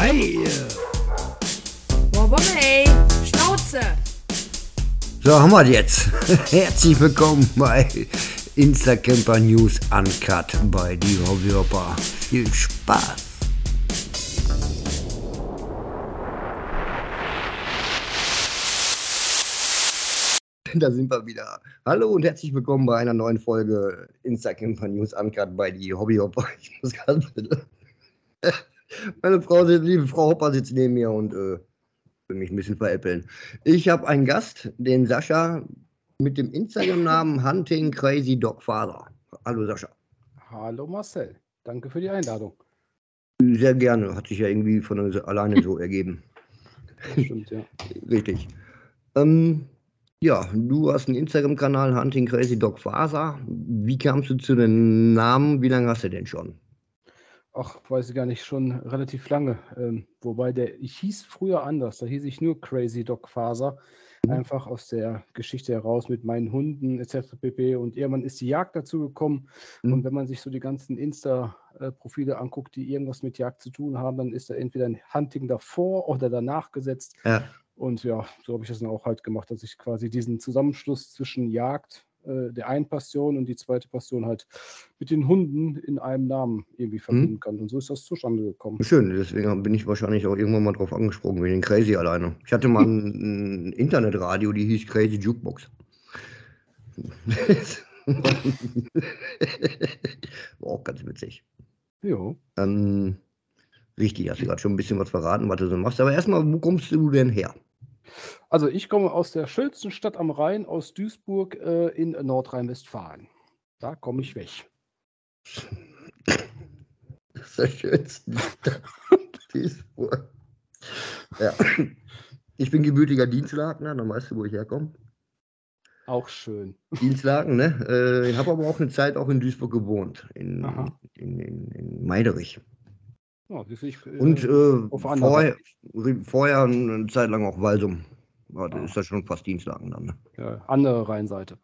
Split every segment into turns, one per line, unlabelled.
Hi!
Wobomey, Schnauze!
So, haben wir jetzt. Herzlich willkommen bei Instacamper News Uncut bei die Hobbyhopper. Viel Spaß! Da sind wir wieder. Hallo und herzlich willkommen bei einer neuen Folge Instacamper News Uncut bei die Hobbyhopper. Ich muss gerade bitte. Meine Frau, liebe Frau Hopper sitzt neben mir und äh, will mich ein bisschen veräppeln. Ich habe einen Gast, den Sascha, mit dem Instagram-Namen Hunting Crazy Dog Father. Hallo Sascha.
Hallo Marcel, danke für die Einladung.
Sehr gerne, hat sich ja irgendwie von uns alleine so ergeben.
Stimmt, ja.
Richtig. Ähm, ja, du hast einen Instagram-Kanal Hunting Crazy Dog Father. Wie kamst du zu dem Namen? Wie lange hast du den schon?
Ach, weiß ich gar nicht, schon relativ lange. Ähm, wobei der, ich hieß früher anders, da hieß ich nur Crazy Dog Faser.
Mhm.
Einfach aus der Geschichte heraus mit meinen Hunden etc. pp. Und irgendwann ist die Jagd dazu gekommen.
Mhm.
Und wenn man sich so die ganzen Insta-Profile anguckt, die irgendwas mit Jagd zu tun haben, dann ist da entweder ein Hunting davor oder danach gesetzt.
Ja.
Und ja, so habe ich das dann auch halt gemacht, dass ich quasi diesen Zusammenschluss zwischen Jagd, äh, der einen Passion und die zweite Passion halt mit den Hunden in einem Namen irgendwie verbinden kann. Und so ist das zustande gekommen.
Schön, deswegen bin ich wahrscheinlich auch irgendwann mal drauf angesprungen, wegen den Crazy alleine. Ich hatte mal ein, ein Internetradio, die hieß Crazy Jukebox. War auch ganz witzig.
Jo.
Ähm, richtig, hast du gerade schon ein bisschen was verraten, was du so machst. Aber erstmal, wo kommst du denn her?
Also ich komme aus der schönsten Stadt am Rhein, aus Duisburg äh, in Nordrhein-Westfalen. Da komme ich weg.
Das ist der schönste Duisburg. Ja. Ich bin gebürtiger Dienstlakener, dann weißt du, wo ich herkomme.
Auch schön.
Dienstlaken, ne? Äh, ich habe aber auch eine Zeit auch in Duisburg gewohnt, in,
Aha.
in, in, in Meiderich.
Ja, ich, äh,
Und äh, vorher, vorher eine Zeit lang auch Walsum. Das
Ah.
ist das schon fast Dienstlaken dann. Ne?
ja, andere Rheinseite.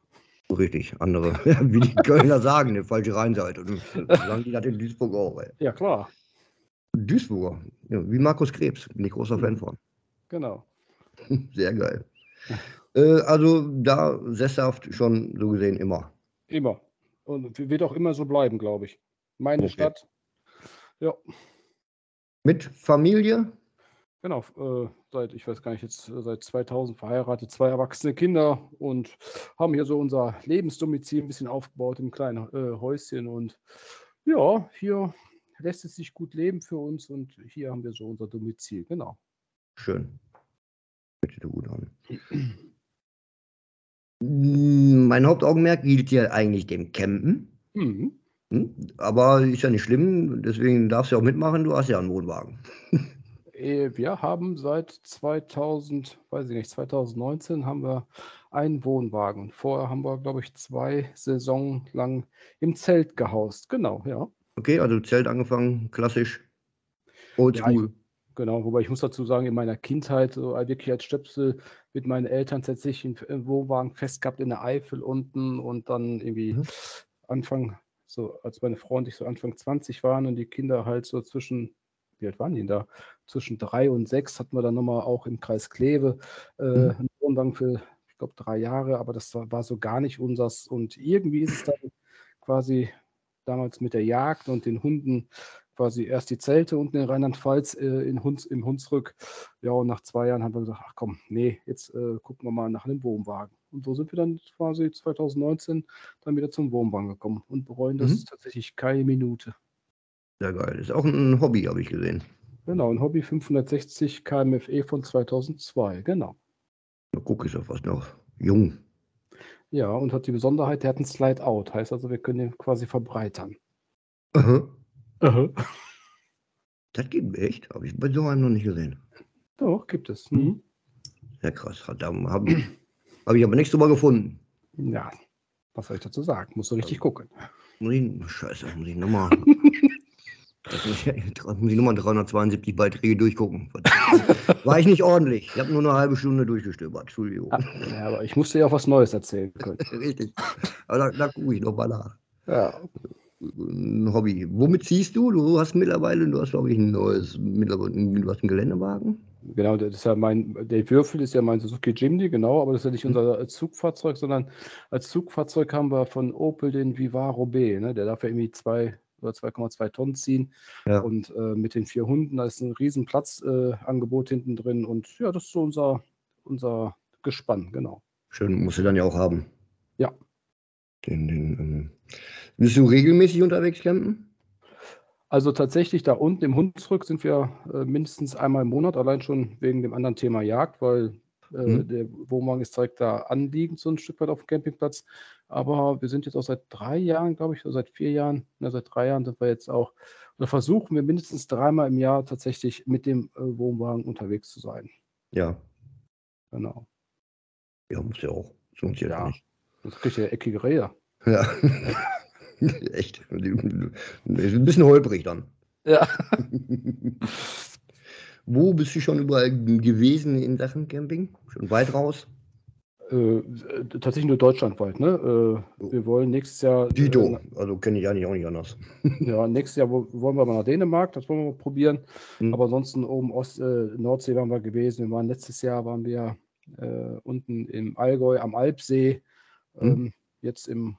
Richtig, andere, wie die Kölner sagen, eine falsche Rheinseite. Sagen die das in Duisburg auch. Ey.
Ja, klar.
Duisburger, ja, wie Markus Krebs, bin ich großer Fan von.
Genau.
Sehr geil. Äh, also da sesshaft schon so gesehen immer.
Immer. Und wird auch immer so bleiben, glaube ich. Meine
Okay.
Stadt. Ja,
Mit Familie?
Genau, äh, seit, ich weiß gar nicht, jetzt äh, seit 2000 verheiratet, zwei erwachsene Kinder und haben hier so unser Lebensdomizil ein bisschen aufgebaut im kleinen äh, Häuschen. Und ja, hier lässt es sich gut leben für uns und hier haben wir so unser Domizil, genau.
Schön. Sich so gut an. Mm, Mein Hauptaugenmerk gilt hier eigentlich dem Campen.
Mhm.
Hm? Aber ist ja nicht schlimm, deswegen darfst du ja auch mitmachen, du hast ja einen Wohnwagen.
Äh, Wir haben seit 2000, weiß ich nicht, 2019 haben wir einen Wohnwagen. Vorher haben wir, glaube ich, zwei Saisonen lang im Zelt gehaust. Genau, ja.
Okay, also Zelt angefangen, klassisch, oldschool.
Genau, wobei ich muss dazu sagen, in meiner Kindheit, so wirklich als Stöpsel mit meinen Eltern tatsächlich einen Wohnwagen fest gehabt in der Eifel unten und dann irgendwie
Mhm.
Anfang, so als meine Frau und ich so Anfang 20 waren und die Kinder halt so zwischen, wie alt waren die denn da? Zwischen drei und sechs hatten wir dann nochmal auch im Kreis Kleve äh,
Mhm.
einen Wohnwagen für, ich glaube, drei Jahre, aber das war, war so gar nicht unsers. Und irgendwie ist es dann quasi damals mit der Jagd und den Hunden quasi erst die Zelte unten in Rheinland-Pfalz äh, in Huns, im Hunsrück. Ja, und nach zwei Jahren haben wir gesagt, ach komm, nee, jetzt äh, gucken wir mal nach einem Wohnwagen. Und so sind wir dann quasi 2019 dann wieder zum Wohnwagen gekommen und bereuen das
Mhm.
tatsächlich keine Minute.
Sehr geil. Ist auch ein Hobby, habe ich gesehen.
Genau, ein Hobby 560 KMFE von 2002, genau.
Na, Guck, ist ja fast noch jung.
Ja, und hat die Besonderheit, der hat einen Slide-Out, heißt also, wir können den quasi verbreitern.
Aha. Das geht echt, habe ich bei so einem noch nicht gesehen.
Doch, gibt es. Mhm.
Sehr krass. Da habe ich, aber nichts drüber gefunden.
Ja, was soll ich dazu sagen? Musst du richtig gucken.
Muss ich, scheiße, muss ich nochmal. muss ich nochmal 372 Beiträge durchgucken. War ich nicht ordentlich. Ich habe nur eine halbe Stunde durchgestöbert. Entschuldigung.
Ja, aber ich musste ja auch was Neues erzählen können.
Richtig. Aber da, da gucke ich nochmal nach.
Ja,
ein Hobby. Womit ziehst du? Du hast mittlerweile, du hast, glaube ich, ein neues, mittlerweile, du hast einen Geländewagen.
Genau, das ist ja mein, der Würfel ist ja mein Suzuki Jimny, genau, aber das ist ja nicht
Mhm.
unser Zugfahrzeug, sondern als Zugfahrzeug haben wir von Opel den Vivaro B, ne? Der darf ja irgendwie zwei oder 2,2 Tonnen ziehen.
Ja.
Und äh, mit den vier Hunden, da ist ein riesen Platzangebot äh, hinten drin. Und ja, das ist so unser, unser Gespann, genau.
Schön, musst du dann ja auch haben.
Ja.
Den, den, ähm, bist du regelmäßig unterwegs campen?
Also tatsächlich da unten im Hunsrück sind wir äh, mindestens einmal im Monat, allein schon wegen dem anderen Thema Jagd, weil äh,
Mhm.
der Wohnwagen ist direkt da anliegend, so ein Stück weit auf dem Campingplatz. Aber wir sind jetzt auch seit drei Jahren, glaube ich, oder seit vier Jahren, na, seit drei Jahren sind wir jetzt auch, oder versuchen wir mindestens dreimal im Jahr tatsächlich mit dem äh, Wohnwagen unterwegs zu sein.
Ja.
Genau.
Ja, muss ja auch. Sonst jetzt
Ja.
nicht.
Das kriegt ja eckige Rehe.
Ja. Echt. Ein bisschen holprig dann.
Ja.
Wo bist du schon überall gewesen in Sachen Camping? Schon weit raus?
Äh, tatsächlich nur deutschlandweit, ne? Äh, wir wollen nächstes Jahr.
Dito.
Äh,
Also kenne ich eigentlich auch nicht anders.
Ja, nächstes Jahr wo- wollen wir mal nach Dänemark, das wollen wir mal probieren.
Mhm.
Aber ansonsten oben Ost, äh, Nordsee waren wir gewesen. Wir waren letztes Jahr waren wir äh, unten im Allgäu am Alpsee.
Mhm.
Ähm, jetzt im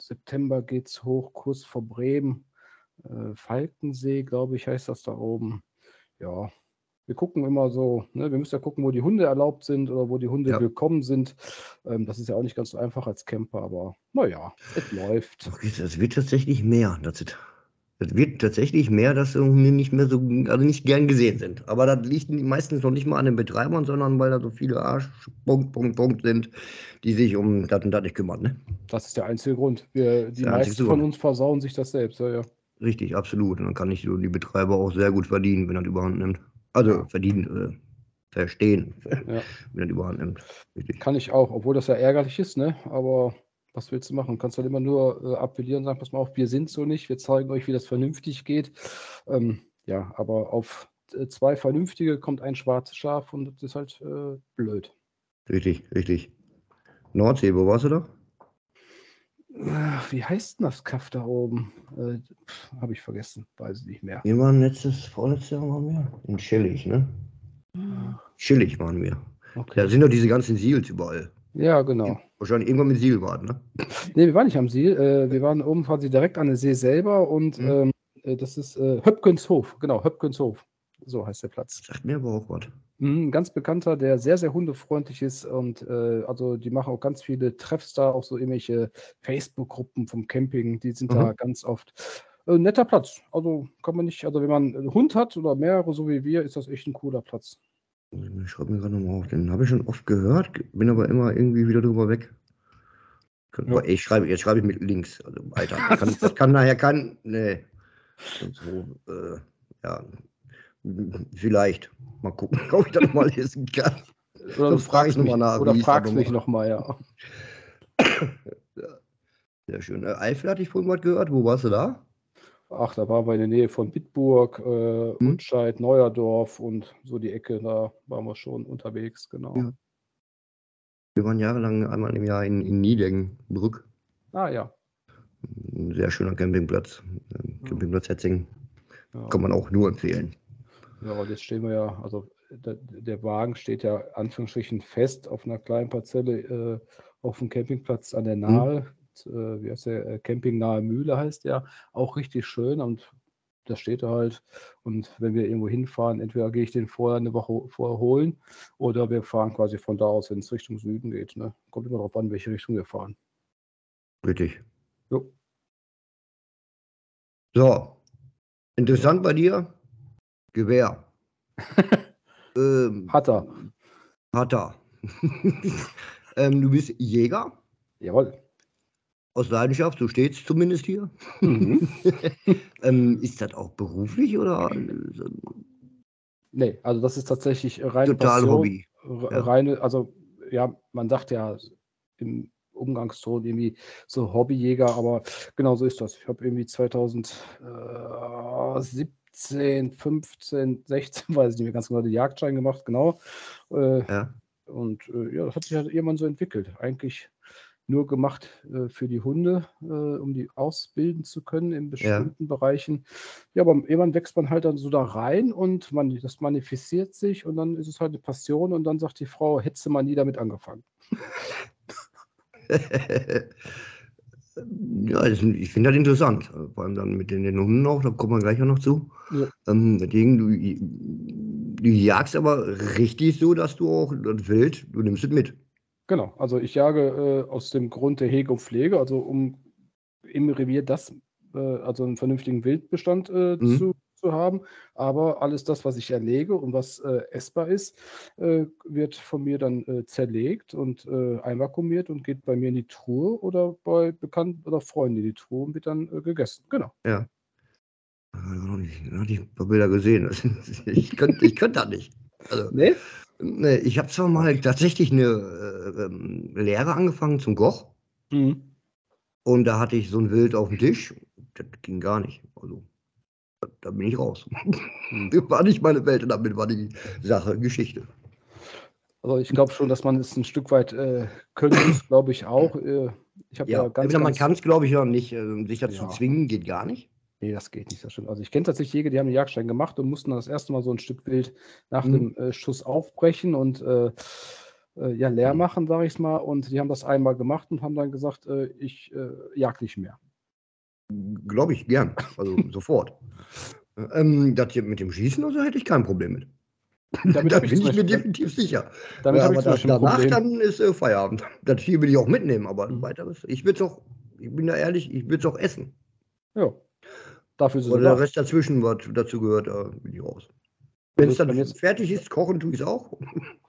September geht es hoch, kurz vor Bremen. Äh, Falkensee, glaube ich, heißt das da oben. Ja, wir gucken immer so, ne? wir müssen ja gucken, wo die Hunde erlaubt sind oder wo die Hunde
Ja.
willkommen sind. Ähm, das ist ja auch nicht ganz so einfach als Camper, aber naja, es läuft.
Es wird tatsächlich mehr. Das, ist- das wird tatsächlich mehr, dass Hunde nicht mehr so, also nicht gern gesehen sind. Aber das liegt meistens noch nicht mal an den Betreibern, sondern weil da so viele Arsch, Punkt, Punkt, Punkt sind, die sich um das und das nicht kümmern. Ne?
Das ist der einzige Grund. Wir, die
der
meisten von uns versauen sich das selbst. Ja, ja.
Richtig, absolut. Und dann kann ich so die Betreiber auch sehr gut verdienen, wenn er die überhand nimmt. Also
Ja.
verdienen, äh, verstehen,
Ja.
wenn er die überhand nimmt. Richtig.
Kann ich auch, obwohl das ja ärgerlich ist, ne? Aber was willst du machen? Du kannst halt immer nur äh, appellieren und sagen, pass mal auf, wir sind so nicht, wir zeigen euch, wie das vernünftig geht. Ähm, ja, aber auf äh, zwei Vernünftige kommt ein schwarzes Schaf und das ist halt äh, blöd.
Richtig, richtig. Nordsee, wo warst du da?
Wie heißt denn das Kaff da oben? Äh, Habe ich vergessen, weiß ich nicht mehr.
Wir waren letztes, vorletztes Jahr waren wir? In Schillig, ne? Schillig waren wir. Da
Okay.
sind doch diese ganzen Seals überall.
Ja, genau.
Wahrscheinlich irgendwann mit Seelbad, ne?
Nee, wir waren nicht am See. Äh, wir waren oben quasi direkt an der See selber und
Mhm.
ähm, äh, das ist äh, Höpkenshof. Genau, Höpkenshof. So heißt der Platz.
Sagt mir aber auch was.
Mhm, ganz bekannter, der sehr, sehr hundefreundlich ist und äh, also die machen auch ganz viele Treffs da, auch so irgendwelche Facebook-Gruppen vom Camping, die sind da
Mhm.
ganz oft. Äh, netter Platz. Also kann man nicht, also wenn man einen Hund hat oder mehrere, so wie wir, ist das echt ein cooler Platz.
Ich schreibe mir gerade nochmal auf. Den habe ich schon oft gehört, bin aber immer irgendwie wieder drüber weg.
Ja.
Ich schreibe, jetzt schreibe ich mit links. Also, Alter, kann, das kann nachher kein. Nee. So, äh, ja. Vielleicht. Mal gucken, ob ich das mal lesen kann.
Oder
Dann frag ich noch
mich,
mal nach,
oder fragst
nochmal?
mich nochmal, ja.
Sehr schön. Äh, Eifel hatte ich vorhin was gehört. Wo warst du da?
Ach, da waren wir in der Nähe von Bitburg, äh,
Hm.
Utscheid, Neuerdorf und so die Ecke, da waren wir schon unterwegs, genau.
Ja. Wir waren jahrelang einmal im Jahr in, in Niedenbrück.
Ah ja.
Ein sehr schöner Campingplatz. Ähm, Campingplatz Hetzing.
ja.
Kann man auch nur empfehlen.
Ja, und jetzt stehen wir ja, also der, der Wagen steht ja Anführungsstrichen fest auf einer kleinen Parzelle äh, auf dem Campingplatz an der Nahe. Äh, wie heißt der? Äh, Camping Nahe Mühle heißt der. Auch richtig schön und da steht er halt. Und wenn wir irgendwo hinfahren, entweder gehe ich den vorher eine Woche vorher holen oder wir fahren quasi von da aus, wenn es Richtung Süden geht. Ne? Kommt immer darauf an, welche Richtung wir fahren.
Richtig.
Jo.
So. Interessant bei dir. Gewehr. ähm,
Hat er.
hat er. ähm, du bist Jäger
Jawohl.
Aus Leidenschaft, so steht es zumindest hier.
Mhm.
ähm, ist das auch beruflich oder äh,
nee, also das ist tatsächlich rein
total
Passion.
Hobby? Ja.
reine, also ja, man sagt ja im Umgangston irgendwie so Hobbyjäger, aber genau so ist das. Ich habe irgendwie 2017, 15, 16, weiß ich nicht mehr ganz genau, den Jagdschein gemacht, genau. Äh,
Ja.
und äh, ja, das hat sich halt irgendwann so entwickelt. Eigentlich nur gemacht äh, für die Hunde, äh, um die ausbilden zu können in bestimmten Bereichen. Ja, aber irgendwann wächst man halt dann so da rein und man, das manifestiert sich und dann ist es halt eine Passion und dann sagt die Frau, hättest du mal nie damit angefangen.
Ja, das, ich finde das interessant. Vor allem dann mit den, den Hunden auch, da kommen wir gleich auch noch zu.
Ja.
Ähm, deswegen, du, du jagst aber richtig so, dass du auch das Wild, du nimmst es mit.
Genau, also ich jage äh, aus dem Grund der Hege und Pflege, also um im Revier das, äh, also einen vernünftigen Wildbestand äh,
Mhm.
zu, zu haben. Aber alles das, was ich erlege und was äh, essbar ist, äh, wird von mir dann äh, zerlegt und einvakuumiert und geht bei mir in die Truhe oder bei Bekannten oder Freunden in die Truhe und wird dann gegessen. Genau.
Ja. Ich habe noch nicht, noch nicht ein paar Bilder gesehen. Ich könnte ich könnt das nicht. Also,
Nee?
Ich habe zwar mal tatsächlich eine äh, ähm, Lehre angefangen zum Koch
Mhm.
und da hatte ich so ein Wild auf dem Tisch. Das ging gar nicht. Also, da, bin ich raus.
Hm.
Das war nicht meine Welt und damit war die Sache Geschichte.
Also ich glaube schon, dass man es ein Stück weit äh, können muss, glaube ich auch. Äh, ich habe ja,
Ja,
ganz,
also man kann es, glaube ich, noch nicht. Äh, sich dazu
Ja.
zwingen geht gar nicht.
Nee, das geht nicht, das stimmt. Also ich kenne tatsächlich Jäger, die haben einen Jagdschein gemacht und mussten dann das erste Mal so ein Stück Wild nach
Mhm.
dem äh, Schuss aufbrechen und äh, äh, ja, leer
Mhm.
machen, sage ich mal. Und die haben das einmal gemacht und haben dann gesagt, äh, ich äh, jag nicht mehr.
Glaube ich gern. Also sofort. Ähm, das hier mit dem Schießen oder so hätte ich kein Problem mit.
Damit
da bin ich mir definitiv sicher.
Damit
ja, aber
ich zum
da,
Beispiel ein
danach dann ist äh, Feierabend. Das Tier will ich auch mitnehmen, aber
Mhm.
weiteres. Ich würde es auch, ich bin da ehrlich, ich würde es auch essen.
Ja, dafür ist es
Oder der. Rest dazwischen, was dazu gehört, da bin ich raus. Wenn es dann
jetzt-
fertig ist, kochen tue ich es auch.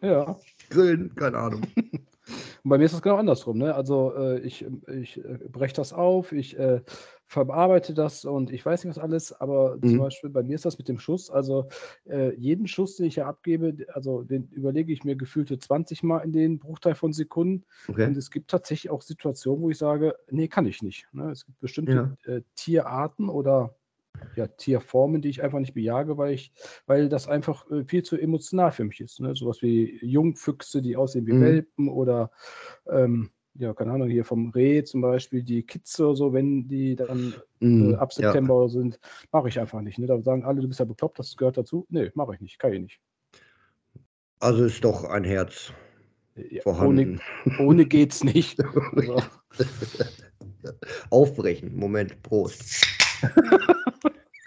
Ja,
Grillen, keine Ahnung.
Und bei mir ist das genau andersrum. Ne? Also äh, ich, ich äh, breche das auf, ich äh, verarbeite das und ich weiß nicht was alles, aber zum
Mhm.
Beispiel bei mir ist das mit dem Schuss, also äh, jeden Schuss, den ich ja abgebe, also den überlege ich mir gefühlte 20 Mal in den Bruchteil von Sekunden
Okay.
und es gibt tatsächlich auch Situationen, wo ich sage, nee, kann ich nicht. Ne? Es gibt bestimmte äh, Tierarten oder ja, Tierformen, die ich einfach nicht bejage, weil ich, weil das einfach äh, viel zu emotional für mich ist. Ne? Sowas wie Jungfüchse, die aussehen wie
Mhm.
Welpen oder ähm, ja, keine Ahnung, hier vom Reh zum Beispiel, die Kitze oder so, wenn die dann äh,
Mhm,
ab
ja.
September sind, mache ich einfach nicht. Ne? Da sagen alle, du bist ja bekloppt, das gehört dazu. Nee, mache ich nicht, kann ich nicht.
Also ist doch ein Herz
Ja,
vorhanden.
ohne, ohne geht's nicht. Also,
Aufbrechen. Moment, Prost.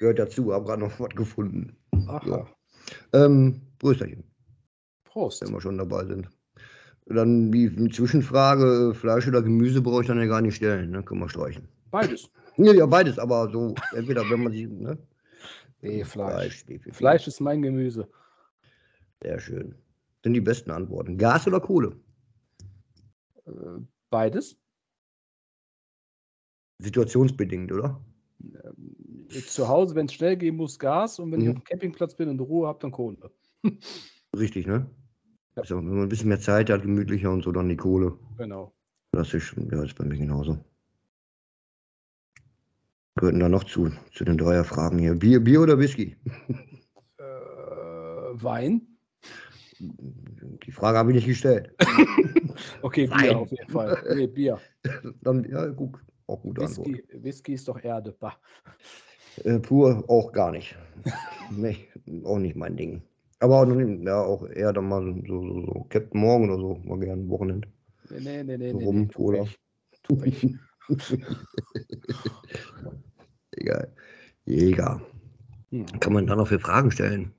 Gehört dazu, habe gerade noch was gefunden.
aha,
Ähm, Brüsterchen,
Prost.
wenn wir schon dabei sind. Dann die Zwischenfrage, Fleisch oder Gemüse brauche ich dann ja gar nicht stellen, ne? Können wir streichen.
Beides.
Ja, ja, beides, aber so, entweder wenn man sich, ne?
Nee, Fleisch.
definitiv.
Fleisch ist mein Gemüse.
Sehr schön. Sind die besten Antworten. Gas oder Kohle?
Äh, Beides.
Situationsbedingt, oder?
Zu Hause, wenn es schnell gehen muss, Gas und wenn ich
Mhm.
auf dem Campingplatz bin und Ruhe habe, dann Kohle.
Richtig, ne?
Ja.
Also, wenn man ein bisschen mehr Zeit hat, gemütlicher und so, dann die Kohle.
Genau.
Das ist, ja, ist bei mir genauso. Gehörten da noch zu, zu den Dreierfragen hier. Bier, Bier oder Whisky?
Äh, Wein.
Die Frage habe ich nicht gestellt.
Okay,
Wein.
Bier auf jeden Fall. Nee, Bier.
Dann, ja, gut, auch Antwort.
Whisky, Whisky ist doch Erde. Bah.
Äh, pur auch gar nicht. nee, auch nicht mein Ding. Aber auch, ja, auch eher dann mal so, so, so Captain Morgan oder so, mal gerne Wochenende.
Nee, nee, nee, nee.
So
nee,
rum,
nee
Cola.
ich. Tu ich.
Egal. Jäger.
Hm,
Kann man da noch für Fragen stellen?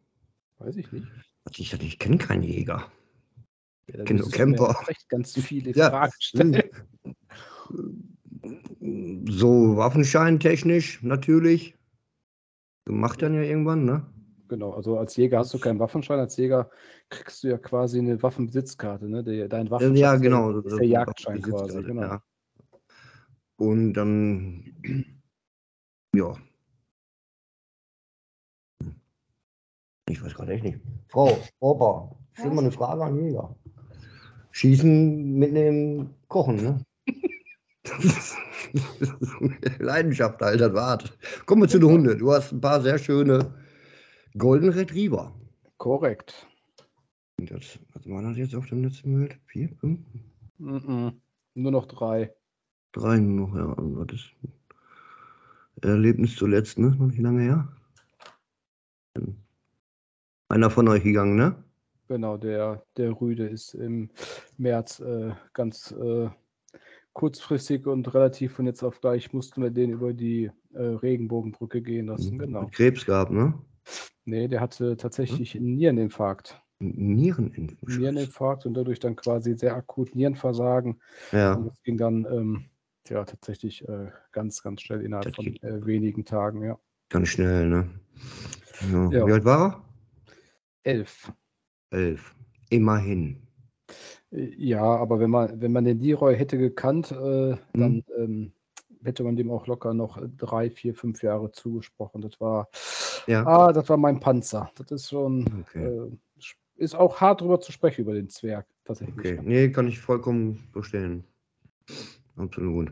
weiß ich nicht.
Also Ich, ich kenne keinen Jäger.
Ja, dann
Kenn nur Camper.
recht ganz viele
Ja.
Fragen stellen.
So waffenscheintechnisch natürlich. Gemacht dann ja irgendwann, ne?
Genau, also als Jäger hast du keinen Waffenschein, als Jäger kriegst du ja quasi eine Waffenbesitzkarte, ne? Der, dein Waffenschein
ja,
ist der-
genau.
ist der Jagdschein quasi, genau.
Ja. Und dann, ja. Ich weiß gerade echt nicht. Frau, Opa, stell mal eine Frage an Jäger. Schießen, mitnehmen, kochen, ne? Leidenschaft, alter Wart. Kommen wir zu den Hunden. Du hast ein paar sehr schöne Golden Retriever.
Korrekt.
Und Das, was war das jetzt auf dem letzten Bild? Vier, fünf?
Mhm. Nur noch drei.
Drei nur noch, ja. Also das Erlebnis zuletzt, ne? Noch nicht lange her. Einer von euch gegangen, ne?
Genau, der, der Rüde ist im März äh, ganz äh, kurzfristig und relativ von jetzt auf gleich mussten wir den über die äh, Regenbogenbrücke gehen lassen. Genau.
Hat Krebs gehabt, ne?
Nee, der hatte tatsächlich einen Niereninfarkt.
Niereninfarkt.
Niereninfarkt und dadurch dann quasi sehr akut Nierenversagen.
Ja.
Und das ging dann ähm, ja tatsächlich äh, ganz, ganz schnell innerhalb
Das
von äh, wenigen Tagen, ja.
Ganz schnell, ne? Ja.
Ja.
Wie alt war
Elf.
er? Elf. Immerhin.
Ja, aber wenn man, wenn man den Leroy hätte gekannt, äh,
Mhm.
dann ähm, hätte man dem auch locker noch drei, vier, fünf Jahre zugesprochen. Das war,
Ja.
ah, das war mein Panzer. Das ist schon,
Okay.
äh, ist auch hart drüber zu sprechen über den Zwerg, tatsächlich.
Okay. Nee, kann ich vollkommen verstehen. Absolut.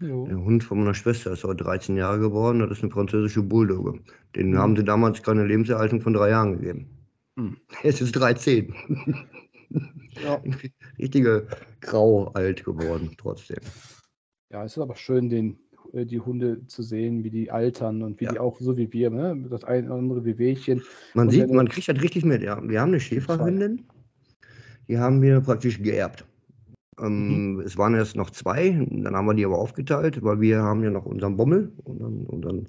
Jo.
Der Hund von meiner Schwester ist heute 13 Jahre geworden. Das ist eine französische Bulldogge. Den
Mhm.
haben sie damals keine Lebenserhaltung von drei Jahren gegeben.
Mhm.
Jetzt ist 13.
Ja.
Richtige grau alt geworden, trotzdem.
ja, es ist aber schön, den, äh, die Hunde zu sehen, wie die altern und wie
Ja.
die auch so wie wir, ne? das ein oder andere Wehwehchen.
Man
Und
sieht, man kriegt das richtig mit. Ja. Wir haben eine Schäferhündin, die haben wir praktisch geerbt. Ähm, Es waren erst noch zwei, dann haben wir die aber aufgeteilt, weil wir haben ja noch unseren Bommel und dann, und dann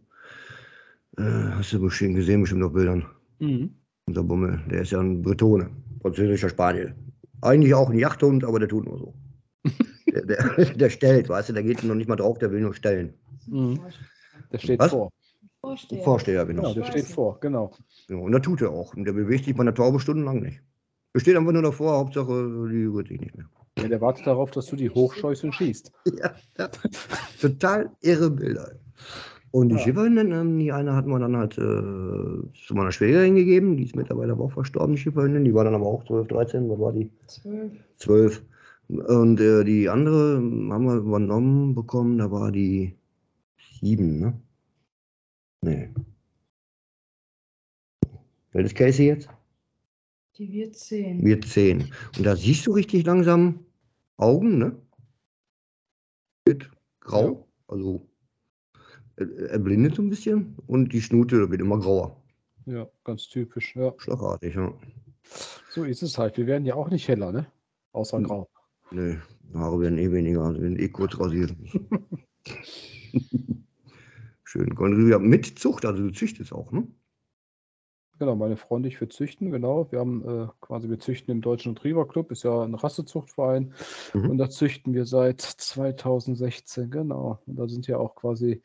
äh, hast du bestimmt gesehen, bestimmt auf Bildern.
Mhm.
Unser Bummel, der ist ja ein Bretone, französischer Spaniel. Eigentlich auch ein Jachthund, aber der tut nur so. der, der, der stellt, weißt du, der geht noch nicht mal drauf, der will nur stellen.
Mhm. Der steht
Was?
vor.
Vorsteher.
Vorsteher, genau.
Genau, der steht vor, genau.
Ja, und das tut er auch. Und der bewegt sich bei einer Taube stundenlang nicht. Der steht einfach nur davor, Hauptsache, die rührt sich nicht mehr.
Ja, der wartet darauf, dass du die hochscheust und schießt.
Ja, ja. Total irre Bilder. Und die
Ja.
Schifferhündin, ähm, die eine hatten wir dann halt äh, zu meiner Schwägerin gegeben, die ist mittlerweile aber auch verstorben, die Schifferhündin. Die war dann aber auch 12, 13, was war die?
Zwölf.
12. Und äh, die andere haben wir übernommen bekommen, da war die 7, ne? Nee. Ist Casey jetzt?
Die wird zehn.
Wird 10. Und da siehst du richtig langsam Augen, ne? Wird grau, also er, blindet so ein bisschen und die Schnute wird immer grauer.
Ja, ganz typisch. Ja.
Schlagartig, ja.
So ist es halt. Wir werden ja auch nicht heller, ne? Außer grau.
Nee, Haare werden eh weniger, also werden eh kurz rasiert. Schön. Mit Zucht, also du züchtest auch, ne?
Genau, meine Freunde, ich will züchten, genau. Wir haben äh, quasi, wir züchten im Deutschen Retriever Club, ist ja ein Rassezuchtverein.
Mhm.
Und da züchten wir seit 2016, genau. Und da sind ja auch quasi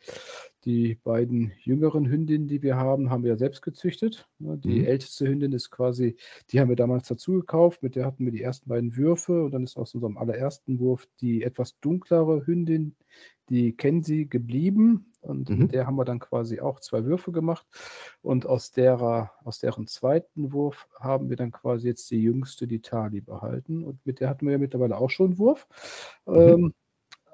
die beiden jüngeren Hündinnen, die wir haben, haben wir ja selbst gezüchtet. Ne, Die
Mhm.
älteste Hündin ist quasi, die haben wir damals dazu gekauft, mit der hatten wir die ersten beiden Würfe und dann ist aus unserem allerersten Wurf die etwas dunklere Hündin, die Kenzie, geblieben. Und
Mhm.
mit der haben wir dann quasi auch zwei Würfe gemacht. Und aus, derer, aus deren zweiten Wurf haben wir dann quasi jetzt die jüngste, die Tali, behalten. Und mit der hatten wir ja mittlerweile auch schon einen Wurf.
Mhm.
Ähm,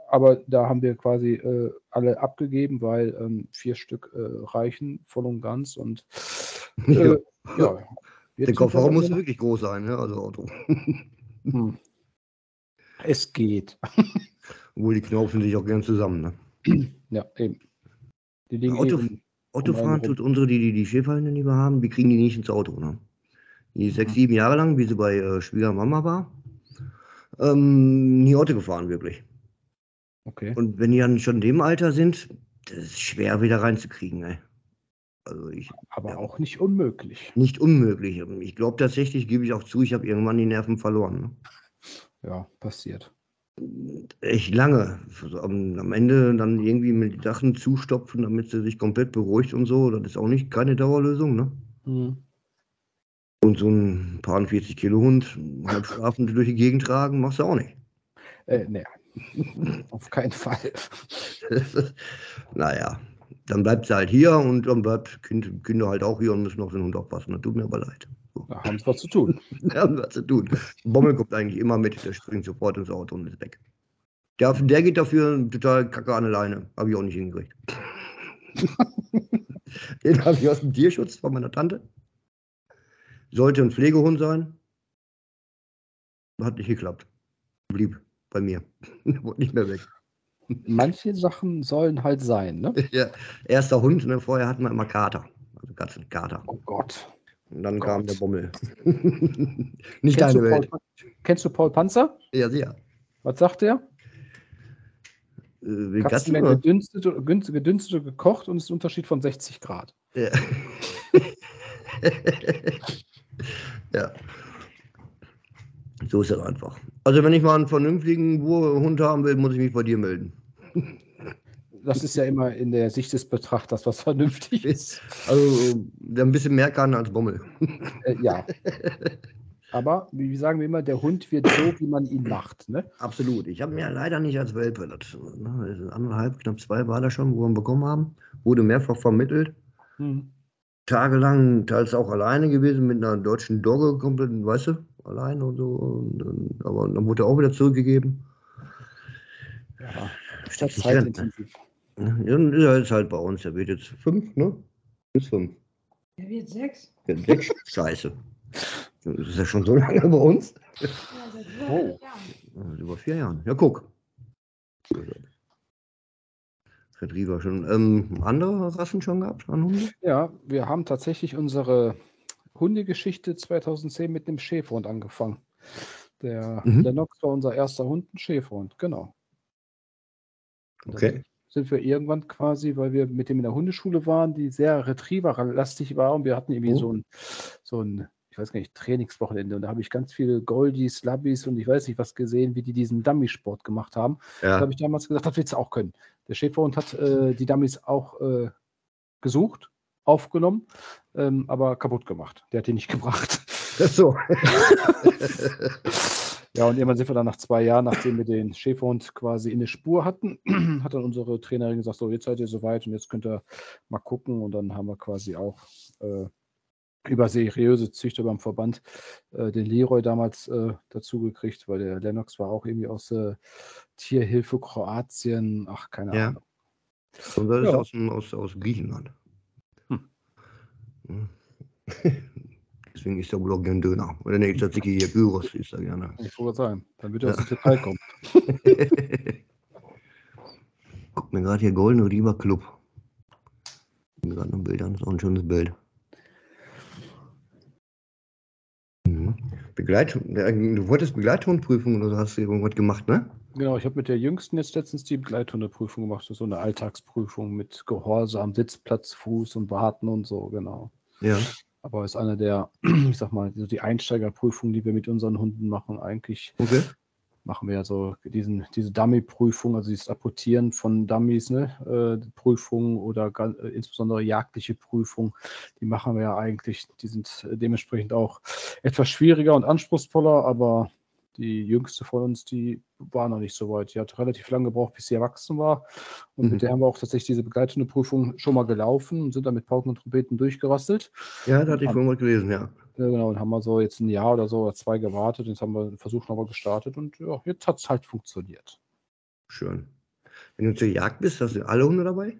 aber da haben wir quasi äh, alle abgegeben, weil ähm, vier Stück äh, reichen voll und ganz. Und äh,
Ja.
ja,
Der Kofferraum muss wirklich groß sein, ne? Also Auto.
Hm. Es geht.
Obwohl die knaufen sich auch gern zusammen, ne?
Ja, eben.
Auto-
eben.
Autofahren tut unsere, die, die, die Schäferhündin, die wir haben, wir kriegen die nicht ins Auto. Ne? Die ist sechs, sieben Jahre lang, wie sie bei äh, Schwiegermama war, ähm, nie Auto gefahren, wirklich.
Okay.
Und wenn die dann schon in dem Alter sind, das ist schwer wieder reinzukriegen. Ey. Also ich,
Aber
ja.
auch nicht unmöglich.
nicht unmöglich. Ich glaube tatsächlich, gebe ich auch zu, ich habe irgendwann die Nerven verloren. Ne?
Ja, passiert.
Echt lange. Also Am, am Ende dann irgendwie mit Sachen zustopfen, damit sie sich komplett beruhigt und so, das ist auch nicht keine Dauerlösung. Ne?
Hm.
Und so ein paar 40 Kilo Hund halb schlafend durch die Gegend tragen, machst du auch nicht.
Äh, nee, auf keinen Fall.
naja, dann bleibt sie halt hier und dann bleibt kind, Kinder halt auch hier und müssen auf den Hund aufpassen. Das tut mir aber leid.
Da haben sie was zu tun.
Haben was zu tun. Bommel kommt eigentlich immer mit, der springt sofort ins Auto und ist weg. Der, der geht dafür total kacke an alleine. Habe ich auch nicht hingekriegt. Den habe ich aus dem Tierschutz von meiner Tante. Sollte ein Pflegehund sein. Hat nicht geklappt. Blieb. bei mir. Wurde nicht mehr weg.
Manche Sachen sollen halt sein, ne?
Ja, erster Hund, ne? vorher hatten wir immer Kater. Also Katzenkater.
Oh Gott.
Und dann
Gott.
kam der Bummel. nicht
Kennst
deine
du, Paul,
Welt.
Pan- kennst du Paul Panzer?
Ja, sicher.
Was sagt der?
Äh,
Katzen werden gedünstet, gedünstet oder gekocht und es ist ein Unterschied von 60 Grad.
Ja. ja. So ist es einfach. Also wenn ich mal einen vernünftigen Hund haben will, muss ich mich bei dir melden.
Das ist ja immer in der Sicht des Betrachters, was vernünftig ist.
Also der ein bisschen mehr kann als Bommel.
Äh, ja. Aber wie sagen wir immer, der Hund wird so, wie man ihn macht. Ne?
Absolut. Ich habe mir leider nicht als Welpe, das, ne, anderthalb, knapp zwei war das schon, wo wir ihn bekommen haben. Wurde mehrfach vermittelt.
Hm.
Tagelang teils auch alleine gewesen mit einer deutschen Dogge, komplett, weißt du, alleine und so. Und, dann- aber dann wurde er auch wieder zurückgegeben.
Ja,
Steckt sich
Zeit
drin. Ja, dann ist er jetzt halt bei uns. Der wird jetzt fünf, ne? Bis fünf.
Der wird sechs.
Der wird sechs. Scheiße. Das ist ja schon so lange bei uns.
Ja, seit über
Oh.
Jahren.
Ja, Über vier Jahren. Ja, guck. Retriever schon. Ähm, andere Rassen schon gehabt an Hunde?
Ja, wir haben tatsächlich unsere Hundegeschichte 2010 mit dem Schäferhund angefangen. Der
Mhm.
Lennox war unser erster Hund, ein Schäferhund, genau.
Okay.
Sind wir irgendwann quasi, weil wir mit dem in der Hundeschule waren, die sehr Retriever-lastig war und wir hatten irgendwie
Oh.
so ein, so ein, ich weiß gar nicht, Trainingswochenende und da habe ich ganz viele Goldies, Labbies und ich weiß nicht was gesehen, wie die diesen Dummy-Sport gemacht haben. Da
Ja.
habe ich damals gesagt, das willst du auch können. Der Schäferhund hat äh, die Dummies auch äh, gesucht, aufgenommen, ähm, aber kaputt gemacht. Der hat die nicht gebracht.
So.
Ja, und irgendwann sind wir dann nach zwei Jahren, nachdem wir den Schäferhund quasi in der Spur hatten, hat dann unsere Trainerin gesagt, so jetzt seid ihr soweit und jetzt könnt ihr mal gucken. Und dann haben wir quasi auch äh, über seriöse Züchter beim Verband äh, den Leroy damals äh, dazu gekriegt, weil der Lennox war auch irgendwie aus äh, Tierhilfe Kroatien, ach, keine
Ja.
Ahnung.
Und das ist
Ja.
aus, dem- aus, aus Griechenland.
Hm.
Deswegen isst er wohl auch gern Döner. Oder nee, Tzatziki hier, Gyros isst er gerne.
Ich wollte sagen, dann wird er aus
Ja.
der Türkei kommen.
Guck mir gerade hier Golden River Club. Bin gerade noch ein Bild an, das ist auch ein schönes Bild. Mhm. Begleit, du wolltest Begleithundprüfung oder hast du irgendwas gemacht, ne?
Genau, ich habe mit der Jüngsten jetzt letztens die Begleithundeprüfung gemacht. Das ist so eine Alltagsprüfung mit Gehorsam, Sitzplatz, Fuß und Warten und so, genau.
Ja.
Aber ist eine der, ich sag mal, so die Einsteigerprüfungen, die wir mit unseren Hunden machen. Eigentlich
Okay.
machen wir ja so diesen, diese Dummy-Prüfung, also dieses Apportieren von Dummies, ne? Äh, Prüfungen oder ga- äh, insbesondere jagdliche Prüfungen, die machen wir ja eigentlich. Die sind dementsprechend auch etwas schwieriger und anspruchsvoller, aber die jüngste von uns, die war noch nicht so weit. Die hat relativ lange gebraucht, bis sie erwachsen war. Und
Mhm.
mit der haben wir auch tatsächlich diese begleitende Prüfung schon mal gelaufen und sind dann mit Pauken und Trompeten durchgerasselt.
Ja, da hatte ich vorhin was gelesen, ja.
Ja, genau, und haben wir so jetzt ein Jahr oder so oder zwei gewartet. Jetzt haben wir den Versuch nochmal gestartet und ja, jetzt hat es halt funktioniert.
Schön. Wenn du zur Jagd bist, hast du alle Hunde dabei?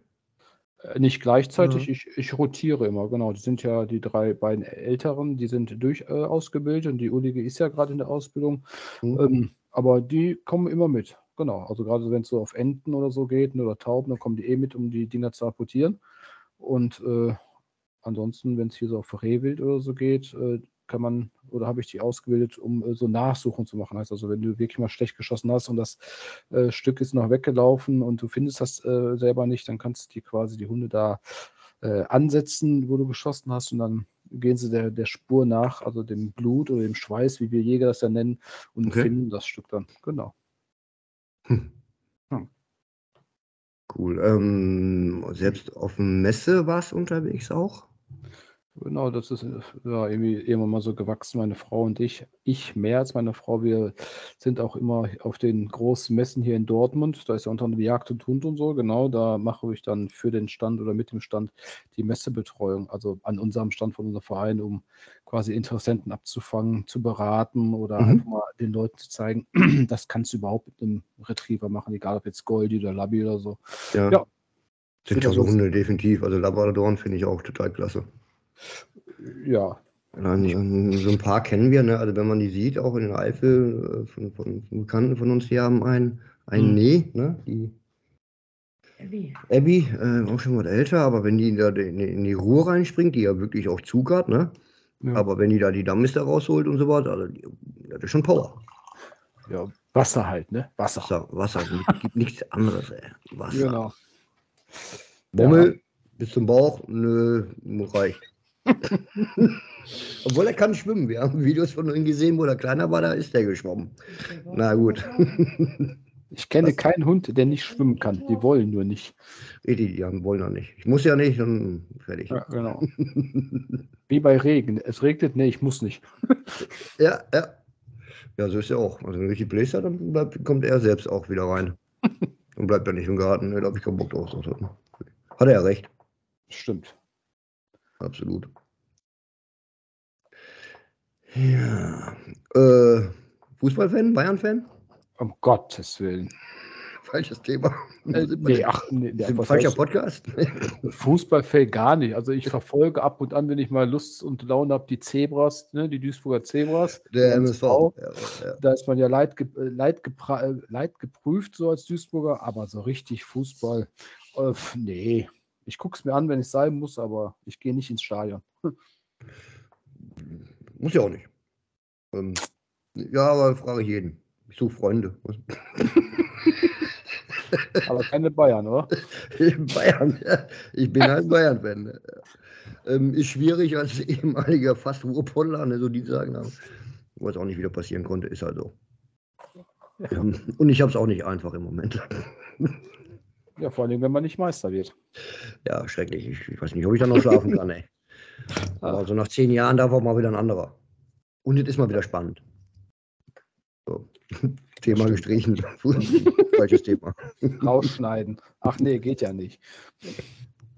Äh, Nicht gleichzeitig, ich, ich rotiere immer, genau. Die sind ja die drei beiden Älteren, die sind durch äh, ausgebildet und die Ulige ist ja gerade in der Ausbildung.
Mhm.
Ähm, aber die kommen immer mit. Genau. Also gerade wenn es so auf Enten oder so geht oder Tauben, dann kommen die eh mit, um die Dinger zu apportieren. Und äh, ansonsten, wenn es hier so auf Rehwild oder so geht, äh, kann man oder habe ich die ausgebildet, um äh, so Nachsuchen zu machen. Heißt also, wenn du wirklich mal schlecht geschossen hast und das äh, Stück ist noch weggelaufen und du findest das äh, selber nicht, dann kannst du die quasi die Hunde da äh, ansetzen, wo du geschossen hast und dann gehen sie der, der Spur nach, also dem Blut oder dem Schweiß, wie wir Jäger das ja nennen, und
Okay.
finden das Stück dann. Genau.
Cool. Ähm, selbst auf Messe warst du unterwegs auch?
Genau, das ist ja, irgendwie irgendwann mal so gewachsen, meine Frau und ich. Ich mehr als meine Frau. Wir sind auch immer auf den großen Messen hier in Dortmund. Da ist ja unter anderem Jagd und Hund und so. Genau, da mache ich dann für den Stand oder mit dem Stand die Messebetreuung. Also an unserem Stand von unserem Verein, um quasi Interessenten abzufangen, zu beraten oder
Mhm.
einfach mal den Leuten zu zeigen, das kannst du überhaupt mit einem Retriever machen, egal ob jetzt Goldie oder Labby oder so.
Ja.
Ja.
Sind tolle
so-
Hunde, definitiv. Also Labradoren finde ich auch total klasse.
Ja,
Ja, n- So ein paar kennen wir, ne? Also wenn man die sieht, auch in den Eifel, äh, von, von, von Bekannten von uns, die haben einen, einen
Mhm.
Nee, ne? Die
Wie?
Abby, äh, auch schon was älter, aber wenn die da in, in die Ruhe reinspringt, die ja wirklich auch Zug hat, ne?
Ja.
Aber wenn die da die Dammmister rausholt und so weiter, also die, das ist schon Power.
Ja, Wasser halt, ne? Wasser.
Wasser, Wasser, gibt- gibt nichts anderes, ey. Wasser.
Genau.
Bommel bis zum Bauch, nö, reicht. Obwohl er kann schwimmen. Wir haben Videos von ihm gesehen, wo er kleiner war, da ist er geschwommen. Na gut.
Ich kenne
Was?
keinen Hund, der nicht schwimmen kann. Die wollen nur nicht.
Die, die wollen ja nicht. Ich muss ja nicht, dann fertig.
Ja, genau. Wie bei Regen. Es regnet, nee, ich muss nicht.
Ja, ja. Ja, so ist er auch. Also wenn er richtig bläst hat, dann bleibt, kommt er selbst auch wieder rein. Und bleibt er nicht im Garten. Da habe ich keinen Bock drauf. Hat er ja recht.
Stimmt.
Absolut. Ja. Äh, Fußballfan? Bayern-Fan?
Um Gottes Willen.
Falsches Thema.
Äh, nee, ach, nee, was
falscher Podcast?
Fußballfeld gar nicht. Also ich verfolge ab und an, wenn ich mal Lust und Laune habe, die Zebras, ne, die Duisburger Zebras.
Der MSV.
MSV.
Ja, ja.
Da ist man ja leid, ge äh, leid, gepra- äh, leid geprüft, so als Duisburger, aber so richtig Fußball, äh, nee. Ich gucke es mir an, wenn es sein muss, aber ich gehe nicht ins Stadion.
Muss ja auch nicht. Ähm, ja, aber frage ich jeden. Ich suche Freunde.
Aber keine Bayern, oder?
Bayern, ja. Ich bin halt Bayern-Fan. ne. Ähm, ist schwierig als ehemaliger fast Ruhrpottler, ne, so die sagen haben. Was auch nicht wieder passieren konnte, ist halt so. Ähm, und ich habe es auch nicht einfach im Moment.
Ja, vor allem, wenn man nicht Meister wird.
Ja, schrecklich. Ich, ich weiß nicht, ob ich da noch schlafen kann, ey. Aber so nach zehn Jahren darf auch mal wieder ein anderer. Und jetzt ist mal wieder spannend. So. Thema gestrichen. Falsches Thema.
Rausschneiden. Ach nee, geht ja nicht.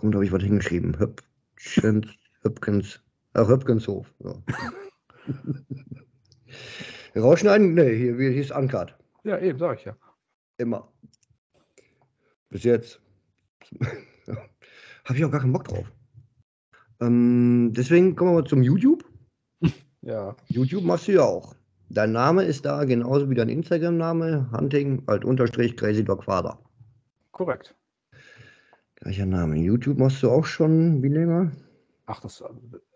Und habe ich was hingeschrieben. Höpkens, Höpkens, ach, Höpkenshof. Ja. Rausschneiden? Nee, hier, hier ist Uncut.
Ja, eben, sag ich ja.
Immer. Bis jetzt. habe ich auch gar keinen Bock drauf. Ähm, deswegen kommen wir mal zum YouTube.
Ja,
YouTube machst du ja auch. Dein Name ist da genauso wie dein Instagram-Name. Hunting, alt unterstrich, Crazy Dog Father.
korrekt.
Gleicher Name. YouTube machst du auch schon wie länger?
Ach, das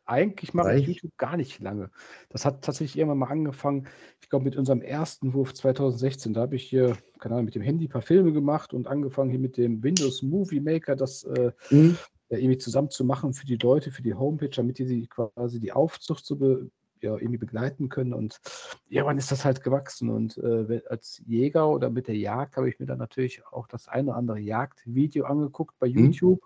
eigentlich mache
Reich.
ich YouTube gar nicht lange. Das hat tatsächlich irgendwann mal angefangen, ich glaube, mit unserem ersten Wurf 2016. Da habe ich hier, keine Ahnung, mit dem Handy ein paar Filme gemacht und angefangen hier mit dem Windows Movie Maker das äh,
Hm?
Ja, irgendwie zusammen zu machen für die Leute, für die Homepage, damit die sie quasi die Aufzucht so be, ja, irgendwie begleiten können. Und irgendwann ist das halt gewachsen. Und äh, als Jäger oder mit der Jagd habe ich mir dann natürlich auch das eine oder andere Jagdvideo angeguckt bei
Mhm.
YouTube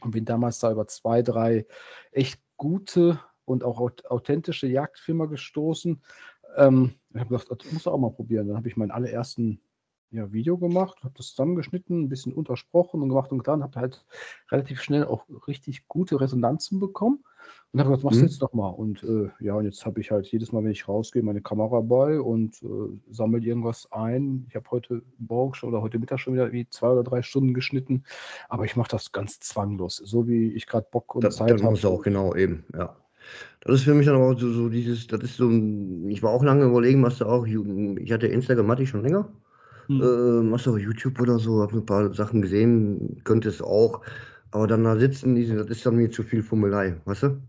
und bin damals da über zwei, drei echt gute und auch aut- authentische Jagdfilmer gestoßen. Ähm, ich habe gedacht, das muss auch mal probieren. Dann habe ich meinen allerersten ja, Video gemacht, habe das zusammengeschnitten, ein bisschen untersprochen und gemacht und getan, habe halt relativ schnell auch richtig gute Resonanzen bekommen und habe gesagt, mach's
Mhm.
jetzt doch mal. Und äh, ja, und jetzt habe ich halt jedes Mal, wenn ich rausgehe, meine Kamera bei und äh, sammle irgendwas ein. Ich habe heute Morgen schon oder heute Mittag schon wieder wie zwei oder drei Stunden geschnitten, aber ich mache das ganz zwanglos, so wie ich gerade Bock und
Das,
Zeit
das muss
habe.
auch genau eben, ja. Das ist für mich dann aber so, so dieses, das ist so ein, ich war auch lange überlegen, machst du auch, ich hatte Instagram, hatte ich schon länger,
Hm.
äh, machst du auch YouTube oder so, hab ein paar Sachen gesehen, könnte es auch, aber dann da sitzen, das ist dann mir zu viel Fummelei, weißt du?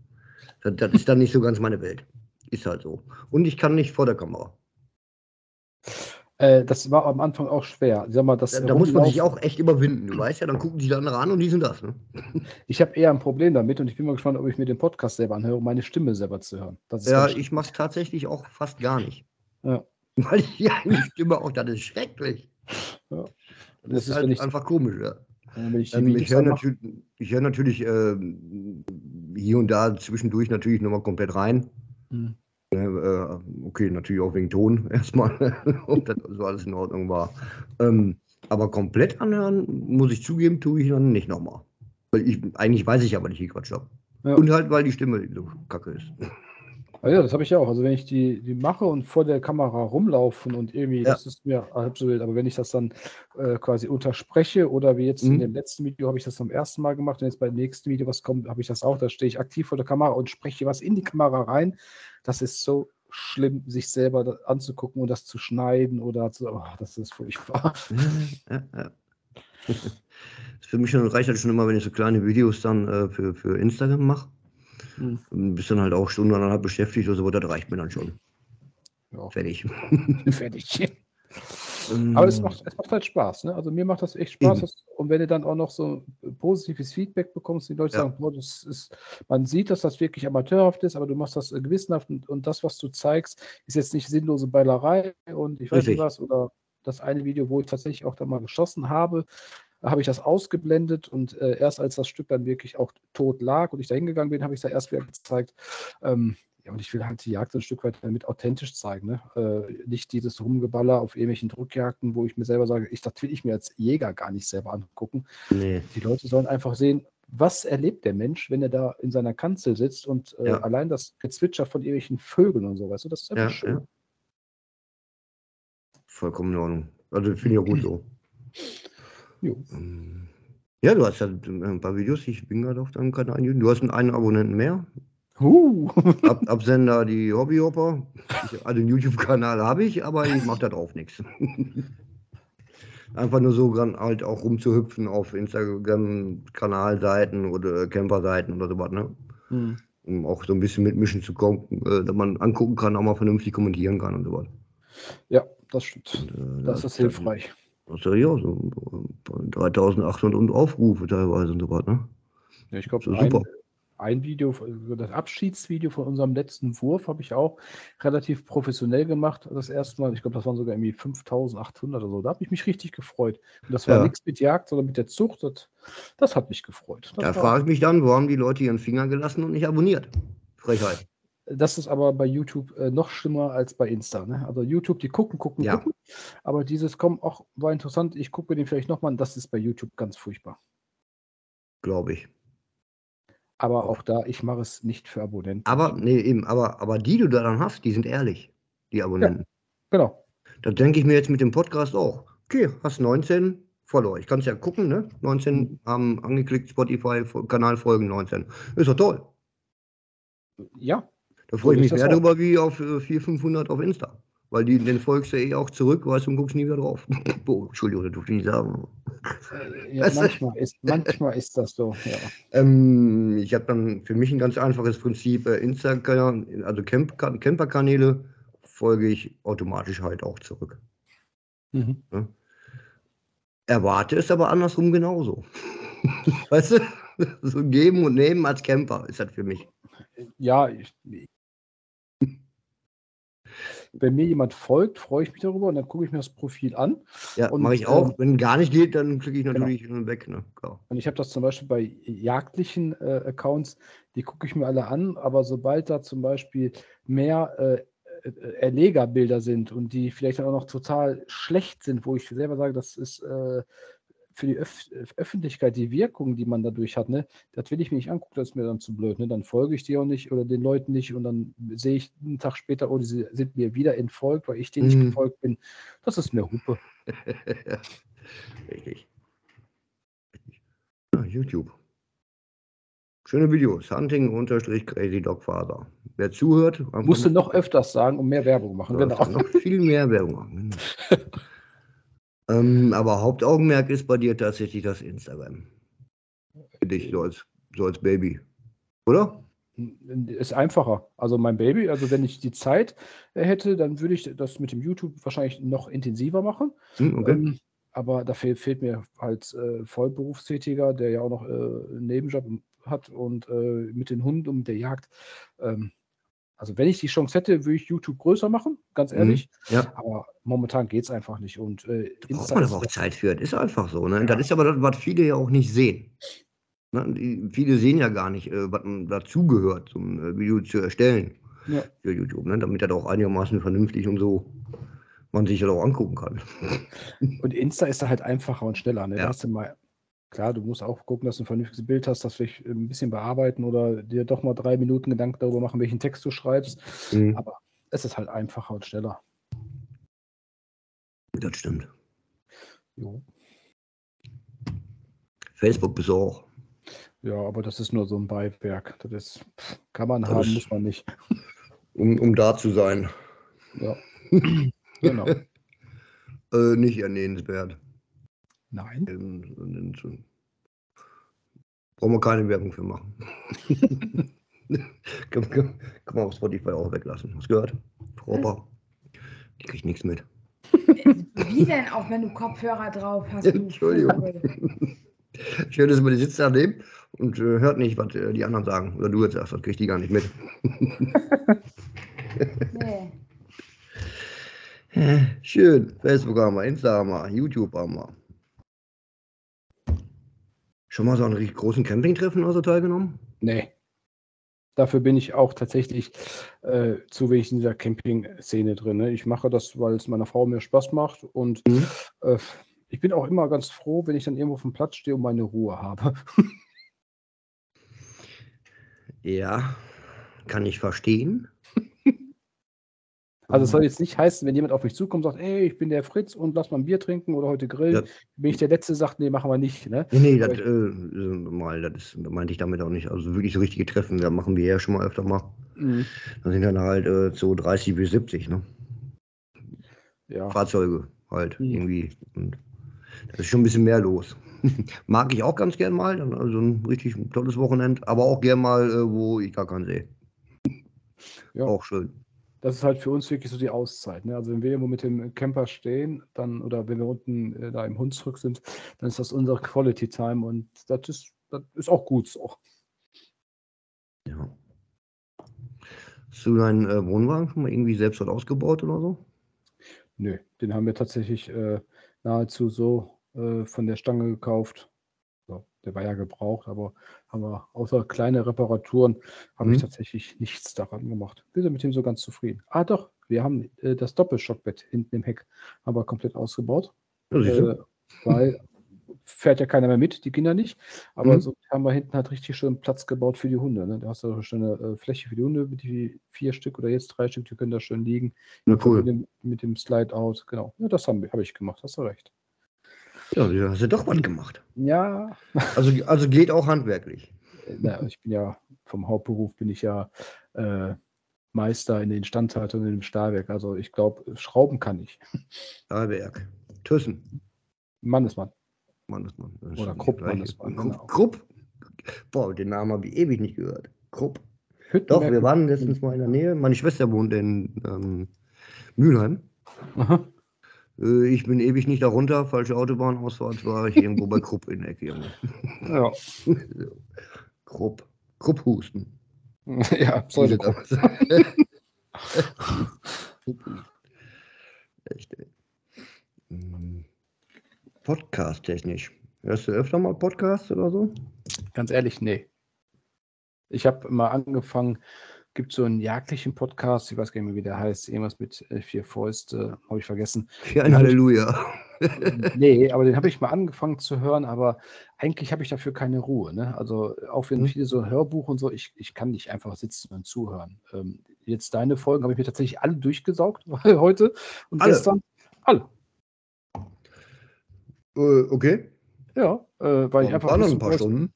Das, das ist dann nicht so ganz meine Welt. Ist halt so. Und ich kann nicht vor der Kamera.
Äh, das war am Anfang auch schwer. Sag mal, das
Da, da muss man sich auch echt überwinden. Du weißt ja, dann gucken die andere an und die sind das. Ne?
Ich habe eher ein Problem damit und ich bin mal gespannt, ob ich mir den Podcast selber anhöre, um meine Stimme selber zu hören.
Ja, ich mache es tatsächlich auch fast gar nicht.
Ja.
Weil ich die Stimme auch, das ist schrecklich.
Ja.
Das,
Das
ist, halt
ich-
einfach komisch, ja.
ich
Ähm, ich höre natürlich, ich hör natürlich ähm, hier und da zwischendurch natürlich nochmal komplett rein.
Hm.
Äh, okay, natürlich auch wegen Ton erstmal, ob das so alles in Ordnung war. Ähm, aber komplett anhören, muss ich zugeben, tue ich dann nicht nochmal. Weil ich, eigentlich weiß ich aber nicht, wie Quatsch habe.
Ja.
Und halt, weil die Stimme so kacke ist.
Ah ja, das habe ich ja auch. Also wenn ich die, die mache und vor der Kamera rumlaufen und irgendwie,
Ja.
das ist mir halb so wild, aber wenn ich das dann äh, quasi unterspreche oder wie jetzt
Mhm.
in dem letzten Video habe ich das zum ersten Mal gemacht und jetzt beim nächsten Video, was kommt, habe ich das auch, da stehe ich aktiv vor der Kamera und spreche was in die Kamera rein. Das ist so schlimm, sich selber anzugucken und das zu schneiden oder zu, oh, das ist furchtbar.
Ja, ja, für mich schon reicht halt schon immer, wenn ich so kleine Videos dann äh, für, für Instagram mache.
Hm.
Und Bist dann halt auch stundeneinhalb beschäftigt oder so, das reicht mir dann schon.
Ja,
Fertig.
fertig. Aber es macht, es macht halt Spaß, ne? Also mir macht das echt Spaß. Das, und wenn du dann auch noch so positives Feedback bekommst, die Leute
Ja.
sagen, boah, das ist, man sieht, dass das wirklich amateurhaft ist, aber du machst das gewissenhaft und, und das, was du zeigst, ist jetzt nicht sinnlose Beilerei und ich weiß
Richtig.
nicht was. Oder das eine Video, wo ich tatsächlich auch da mal geschossen habe, habe ich das ausgeblendet und äh, erst als das Stück dann wirklich auch tot lag und ich da hingegangen bin, habe ich es da erst wieder gezeigt. Ähm, ja, und ich will halt die Jagd ein Stück weit damit authentisch zeigen. Ne? Äh, nicht dieses Rumgeballer auf irgendwelchen Druckjagden, wo ich mir selber sage, ich, das will ich mir als Jäger gar nicht selber angucken.
Nee.
Die Leute sollen einfach sehen, was erlebt der Mensch, wenn er da in seiner Kanzel sitzt und äh,
Ja.
allein das Gezwitscher von irgendwelchen Vögeln und so, weißt du, das ist einfach
Ja,
schön.
ja. Vollkommen in Ordnung. Also finde ich auch gut so.
Jo.
Ähm, Ja, du hast ja ein paar Videos, ich bin gerade auf deinem Kanal. Du hast einen Abonnenten mehr.
Huh.
Ab, Absender die Hobbyhopper. Ich, also einen YouTube-Kanal habe ich, aber ich mache da drauf nichts. Einfach nur so dann halt auch rumzuhüpfen auf Instagram-Kanalseiten oder Camper-Seiten oder sowas, ne?
Hm.
Um auch so ein bisschen mitmischen zu kommen, äh, dass man angucken kann, auch mal vernünftig kommentieren kann und sowas.
Ja, das stimmt.
Und, äh,
Das ist hilfreich.
Das ja so äh, 3800 und Aufrufe teilweise und sowas, ne?
Ja, ich glaube,
So
ein,
super.
ein Video, also das Abschiedsvideo von unserem letzten Wurf habe ich auch relativ professionell gemacht. Das erste Mal, ich glaube, das waren sogar irgendwie 5800 oder so. Da habe ich mich richtig gefreut. Und das war
Ja.
nichts mit Jagd, sondern mit der Zucht. Das, das hat mich gefreut. Das,
Da frage ich mich dann, wo haben die Leute ihren Finger gelassen und nicht abonniert? Frechheit.
Das ist aber bei YouTube äh, noch schlimmer als bei Insta. Ne? Also YouTube, die gucken, gucken,
Ja.
gucken. Aber dieses kommen auch war interessant. Ich gucke den vielleicht nochmal an. Das ist bei YouTube ganz furchtbar.
Glaube ich.
Aber auch da, ich mache es nicht für Abonnenten.
Aber, nee, eben, aber, aber die, die du da dann hast, die sind ehrlich, die Abonnenten.
Genau.
Das denke ich mir jetzt mit dem Podcast auch. Okay, hast 19 Follower. Ich kann es ja gucken, ne? 19 haben angeklickt, Spotify, Kanal folgen 19. Ist doch toll.
Ja,
Da freue ich mich mehr
auch.
drüber wie auf äh, 400, 500 auf Insta. Weil die, den folgst du eh auch zurück, weißt du, und guckst nie wieder drauf. Boah, Entschuldigung, das durfte ich nicht sagen.
Äh, ja manchmal, ist, manchmal ist das so. Ja.
Ähm, ich habe dann für mich ein ganz einfaches Prinzip. Äh, Insta-Kanal, also Camp Camper-Kanäle folge ich automatisch halt auch zurück.
Mhm.
Erwarte es aber andersrum genauso. weißt du? So geben und nehmen als Camper ist das für mich.
Ja, ich, wenn mir jemand folgt, freue ich mich darüber und dann gucke ich mir das Profil an.
Ja, mache ich auch.
ähm,
Wenn gar nicht geht, dann klicke ich
genau.
natürlich weg. Ne? Klar.
Und ich habe das zum Beispiel bei jagdlichen äh, Accounts, die gucke ich mir alle an, aber sobald da zum Beispiel mehr äh, äh, Erlegerbilder sind und die vielleicht dann auch noch total schlecht sind, wo ich selber sage, das ist äh, für die Öff Öffentlichkeit die Wirkung, die man dadurch hat, ne, das will ich mir nicht angucken, das ist mir dann zu blöd. Ne? Dann folge ich dir auch nicht oder den Leuten nicht und dann sehe ich einen Tag später, oh, die sind mir wieder entfolgt, weil ich denen nicht
Mhm.
gefolgt bin. Das ist mir Hupe.
Richtig. Richtig. Ja, YouTube. Schöne Videos. Hunting unterstrich Crazy Dog Father. Wer zuhört, einfach
Musst du
mal-
noch öfters sagen und mehr Werbung machen. Genau.
noch viel mehr Werbung machen. ähm, aber Hauptaugenmerk ist bei dir tatsächlich das Instagram. Für dich so als, so als Baby. Oder?
Ist einfacher. Also mein Baby, also wenn ich die Zeit hätte, dann würde ich das mit dem YouTube wahrscheinlich noch intensiver machen.
Hm, okay.
Ähm, aber da fehl, fehlt mir als äh, Vollberufstätiger, der ja auch noch äh, einen Nebenjob hat und äh, mit den Hunden und der Jagd. Ähm, also wenn ich die Chance hätte, würde ich YouTube größer machen, ganz ehrlich.
ja.
Aber momentan geht es einfach nicht. Und äh,
Braucht
Insta
man
ist
aber auch Zeit für. Das ist einfach so. Ne?
Ja.
Das ist aber das, was viele ja auch nicht sehen. Ne? Die, viele sehen ja gar nicht, äh, was dazugehört, zum äh, Video zu erstellen
Ja.
für YouTube. Ne? Damit das auch einigermaßen vernünftig und so man sich das auch angucken kann.
Und Insta ist da halt einfacher und schneller. Ne?
Ja.
Da hast du mal Klar, du musst auch gucken, dass du ein vernünftiges Bild hast, das vielleicht ein bisschen bearbeiten oder dir doch mal drei Minuten Gedanken darüber machen, welchen Text du schreibst.
Mhm.
Aber es ist halt einfacher und schneller.
Das stimmt.
Jo.
Facebook auch.
Ja, aber das ist nur so ein Beiwerk. Das ist, kann man
Das
haben, muss man nicht.
Um, um da zu sein.
Ja. genau.
Äh, nicht erwähnenswert.
Nein.
Ähm, Brauchen wir keine Werbung für machen. kann, kann, kann man auf Spotify auch weglassen. Hast du gehört? Frau Opa. Die kriegt nichts mit.
Wie denn auch, wenn du Kopfhörer drauf hast? Du
Entschuldigung.
Vogel?
Schön, dass man die sitzt daneben und äh, hört nicht, was äh, die anderen sagen. Oder du jetzt sagst, das kriegt die gar nicht mit.
Nee.
Äh, Schön. Facebook haben wir, Insta haben wir, YouTube haben wir. Schon mal so an richtig großen Campingtreffen oder so teilgenommen?
Nee. Dafür bin ich auch tatsächlich äh, zu wenig in dieser Camping-Szene drin. Ne? Ich mache das, weil es meiner Frau mir Spaß macht und
Mhm.
äh, ich bin auch immer ganz froh, wenn ich dann irgendwo auf dem Platz stehe und meine Ruhe habe.
Ja, kann ich verstehen.
Also es soll jetzt nicht heißen, wenn jemand auf mich zukommt und sagt, ey, ich bin der Fritz und lass mal ein Bier trinken oder heute grillen,
Ja.
bin ich der Letzte, sagt, nee, machen wir nicht. Ne?
Nee, nee, das,
ich-
äh, mal, das ist, das meinte ich damit auch nicht. Also wirklich so richtige Treffen, da machen wir ja schon mal öfter mal.
Mhm.
Da sind dann halt äh, so 30 bis 70, ne?
Ja.
Fahrzeuge halt
Mhm.
irgendwie. Und da ist schon ein bisschen mehr los. Mag ich auch ganz gern mal, also ein richtig tolles Wochenende, aber auch gern mal, äh, wo ich gar keinen sehe.
Ja.
Auch schön.
Das ist halt für uns wirklich so die Auszeit. Ne? Also wenn wir irgendwo mit dem Camper stehen, dann oder wenn wir unten äh, da im Hunsrück sind, dann ist das unsere Quality Time und das ist, das ist auch gut so.
Ja. Hast du deinen äh, Wohnwagen schon mal irgendwie selbst dort ausgebaut oder so?
Nö, den haben wir tatsächlich äh, nahezu so äh, von der Stange gekauft. Der war ja gebraucht, aber haben wir außer kleine Reparaturen habe ich
Mhm.
tatsächlich nichts daran gemacht. Wir sind mit dem so ganz zufrieden. Ah doch, wir haben äh, das Doppelschockbett hinten im Heck haben wir komplett ausgebaut.
Ja?
Äh, weil fährt ja keiner mehr mit, die Kinder nicht. Aber
Mhm.
so haben wir hinten halt richtig schön Platz gebaut für die Hunde. Ne? Da hast du schon eine äh, Fläche für die Hunde, die vier Stück oder jetzt drei Stück, die können da schön liegen.
Ja,
Mit
cool.
dem, mit dem Slide-Out, genau. Ja, das habe hab ich gemacht, hast du recht.
Ja, du hast ja doch was gemacht.
Ja,
Also, also geht auch handwerklich.
äh, na, ich bin ja vom Hauptberuf bin ich ja äh, Meister in der Instandhaltung in dem Stahlwerk. Also ich glaube, Schrauben kann ich.
Stahlwerk. Thyssen. Mannesmann. Ist
Oder Krupp. Mannesmann,
Krupp,
genau.
Krupp. Boah, den Namen habe ich ewig nicht gehört. Krupp. Doch, wir waren letztens mal in der Nähe. Meine Schwester wohnt in ähm, Mülheim.
Aha.
Äh, ich bin ewig nicht darunter. Falsche Autobahnausfahrt war ich irgendwo bei Krupp in der Ecke.
Ja.
Krupp. Krupphusten.
ja,
damals. Krupphusten. Echt, ey. Mm, Podcast-technisch. Hörst du öfter mal Podcasts oder so?
Ganz ehrlich, nee. Ich habe mal angefangen, gibt so einen jagdlichen Podcast, ich weiß gar nicht mehr, wie der heißt, irgendwas mit äh, vier Fäuste, habe ich vergessen.
Für ein Halleluja.
nee, aber den habe ich mal angefangen zu hören, aber eigentlich habe ich dafür keine Ruhe. Ne? Also auch wenn
Mhm.
viele so Hörbuch und so, ich, ich kann nicht einfach sitzen und zuhören. Ähm, jetzt deine Folgen habe ich mir tatsächlich alle durchgesaugt heute und
Alle?
gestern. Alle.
Äh, okay.
Ja, äh, weil ich
Waren
einfach
noch
wissen
ein paar Stunden.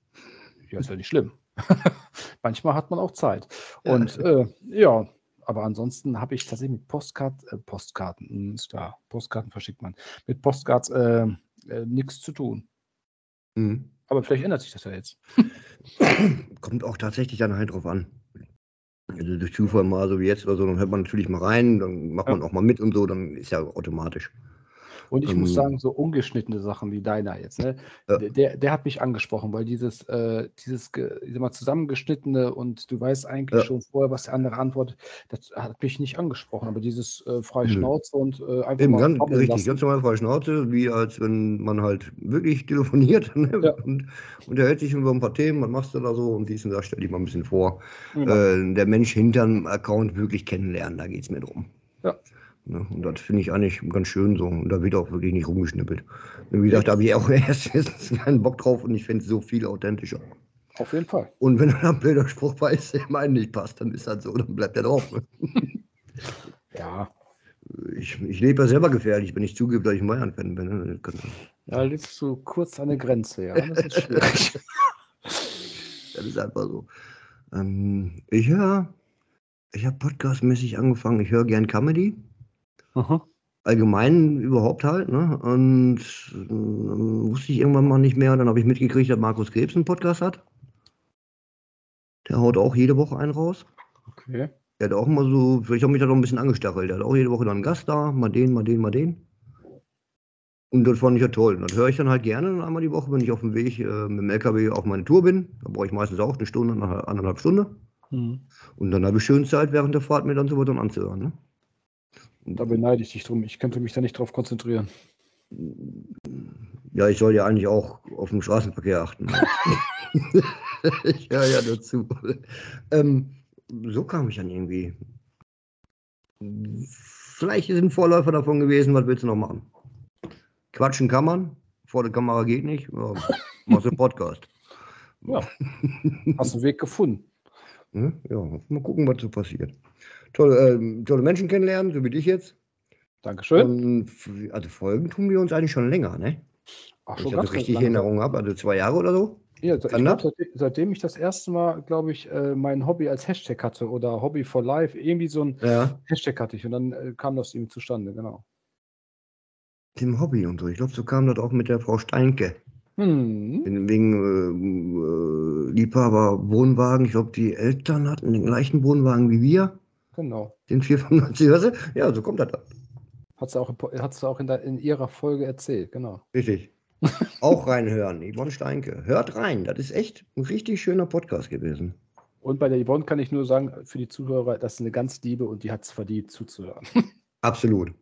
Ja, ist ja nicht schlimm. Manchmal hat man auch Zeit. Und äh, ja, aber ansonsten habe ich tatsächlich mit Postkart, äh, Postkarten, hm, ist klar, Postkarten verschickt man, mit Postcards äh, äh, nichts zu tun.
Mhm.
Aber vielleicht ändert sich das ja jetzt.
Kommt auch tatsächlich dann halt drauf an. Also durch Zufall mal so wie jetzt oder so, dann hört man natürlich mal rein, dann macht
Ja.
man auch mal mit und so, dann ist ja automatisch.
Und ich
Ähm,
muss sagen, so ungeschnittene Sachen wie deiner jetzt, ne?
Ja.
der- Der, hat mich angesprochen, weil dieses, äh, dieses ich sag mal, zusammengeschnittene und du weißt eigentlich
Ja.
schon vorher, was der andere antwortet, das hat mich nicht angesprochen. Aber dieses äh, freie. Schnauze und äh, einfach
Eben
mal
ganz, richtig,
lassen.
ganz normal freie Schnauze, wie als wenn man halt wirklich telefoniert ne?
Ja.
und unterhält sich über ein paar Themen, was machst du da so und dies und das, stell dich mal ein bisschen vor.
Genau.
Äh, der Mensch hinterm Account wirklich kennenlernen, da geht es mir drum.
Ja.
Ne? Und das finde ich eigentlich ganz schön so. Und da wird auch wirklich nicht rumgeschnippelt. Wie gesagt, da habe ich auch erst jetzt keinen Bock drauf und ich finde es so viel authentischer.
Auf jeden Fall.
Und wenn dann ein blöder Spruch weiß, der meinen nicht passt, dann ist das so, dann bleibt der drauf. Ne?
Ja.
Ich, ich lebe ja selber gefährlich, wenn ich zugebe, dass ich ein Bayern-Fan bin. Ne? Das kann-
Da lebst du kurz an der Grenze, ja. Das ist schwierig.
Das ist einfach so. Ähm, ich höre, ich habe podcastmäßig angefangen, ich höre gern Comedy.
Aha.
allgemein überhaupt halt, ne? Und ähm, wusste ich irgendwann mal nicht mehr. Dann habe ich mitgekriegt, dass Markus Krebs einen Podcast hat. Der haut auch jede Woche einen raus.
Okay.
Der hat auch immer so, vielleicht habe mich da noch ein bisschen angestachelt. Der hat auch jede Woche dann einen Gast da, mal den, mal den, mal den. Und das fand ich ja toll. Und das höre ich dann halt gerne einmal die Woche, wenn ich auf dem Weg äh, mit dem LKW auf meine Tour bin. Da brauche ich meistens auch eine Stunde, eine anderthalb Stunde.
Mhm.
Und dann habe ich schön Zeit, während der Fahrt mir dann so was dann anzuhören. Ne?
Da beneide ich dich drum. Ich könnte mich da nicht drauf konzentrieren.
Ja, ich soll ja eigentlich auch auf den Straßenverkehr achten. ich höre ja dazu. Ähm, so kam ich dann irgendwie. Vielleicht ist ein Vorläufer davon gewesen, was willst du noch machen? Quatschen kann man, vor der Kamera geht nicht. Ja, machst du einen Podcast.
Ja. Hast einen Weg gefunden.
Ne? Ja, mal gucken, was so passiert. Tolle, ähm, tolle Menschen kennenlernen, so wie dich jetzt.
Dankeschön.
Und, also Folgen tun wir uns eigentlich schon länger, ne?
Ach,
Wenn ich
ganz
das richtig in. Erinnerung habe, also zwei Jahre oder so.
Ja, ich glaub, seitdem, seitdem ich das erste Mal, glaube ich, äh, mein Hobby als Hashtag hatte oder Hobby for Life, irgendwie so ein
Ja.
Hashtag hatte ich und dann äh, kam das irgendwie zustande, genau.
Dem Hobby und so. Ich glaube, so kam das auch mit der Frau Steinke.
Hm.
Wegen äh, äh, Liebhaber Wohnwagen. Ich glaube, die Eltern hatten den gleichen Wohnwagen wie wir.
Genau.
Den 495. Weißt du? Ja, so kommt das dann.
Hat sie auch, in Po- hat sie auch in, der, in ihrer Folge erzählt, genau.
Richtig. auch reinhören. Yvonne Steinke. Hört rein. Das ist echt ein richtig schöner Podcast gewesen.
Und bei der Yvonne kann ich nur sagen, für die Zuhörer, das ist eine ganz Liebe und die hat es verdient zuzuhören.
Absolut.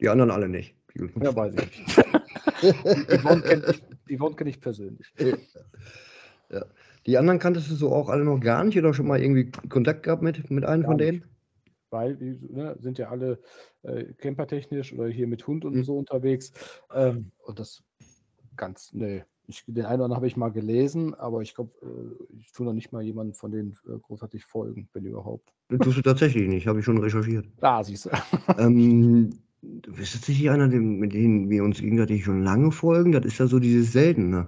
Die anderen alle nicht.
Ja, weiß ich nicht. Yvonne kenne ich, kenn ich persönlich.
ja. Die anderen kanntest du so auch alle noch gar nicht oder schon mal irgendwie Kontakt gehabt mit, mit einem
Gar
von
nicht.
denen?
Weil die ne, sind ja alle äh, campertechnisch oder hier mit Hund und
Mhm.
so unterwegs. Ähm, und das ganz, nee. Ich, den einen oder anderen habe ich mal gelesen, aber ich glaube, äh, ich tue noch nicht mal jemanden von denen äh, großartig folgen, wenn überhaupt.
Das tust du tatsächlich nicht, habe ich schon recherchiert.
Da siehst du.
ähm, du bist tatsächlich einer, mit dem wir uns gegenseitig schon lange folgen. Das ist ja so dieses Seltene.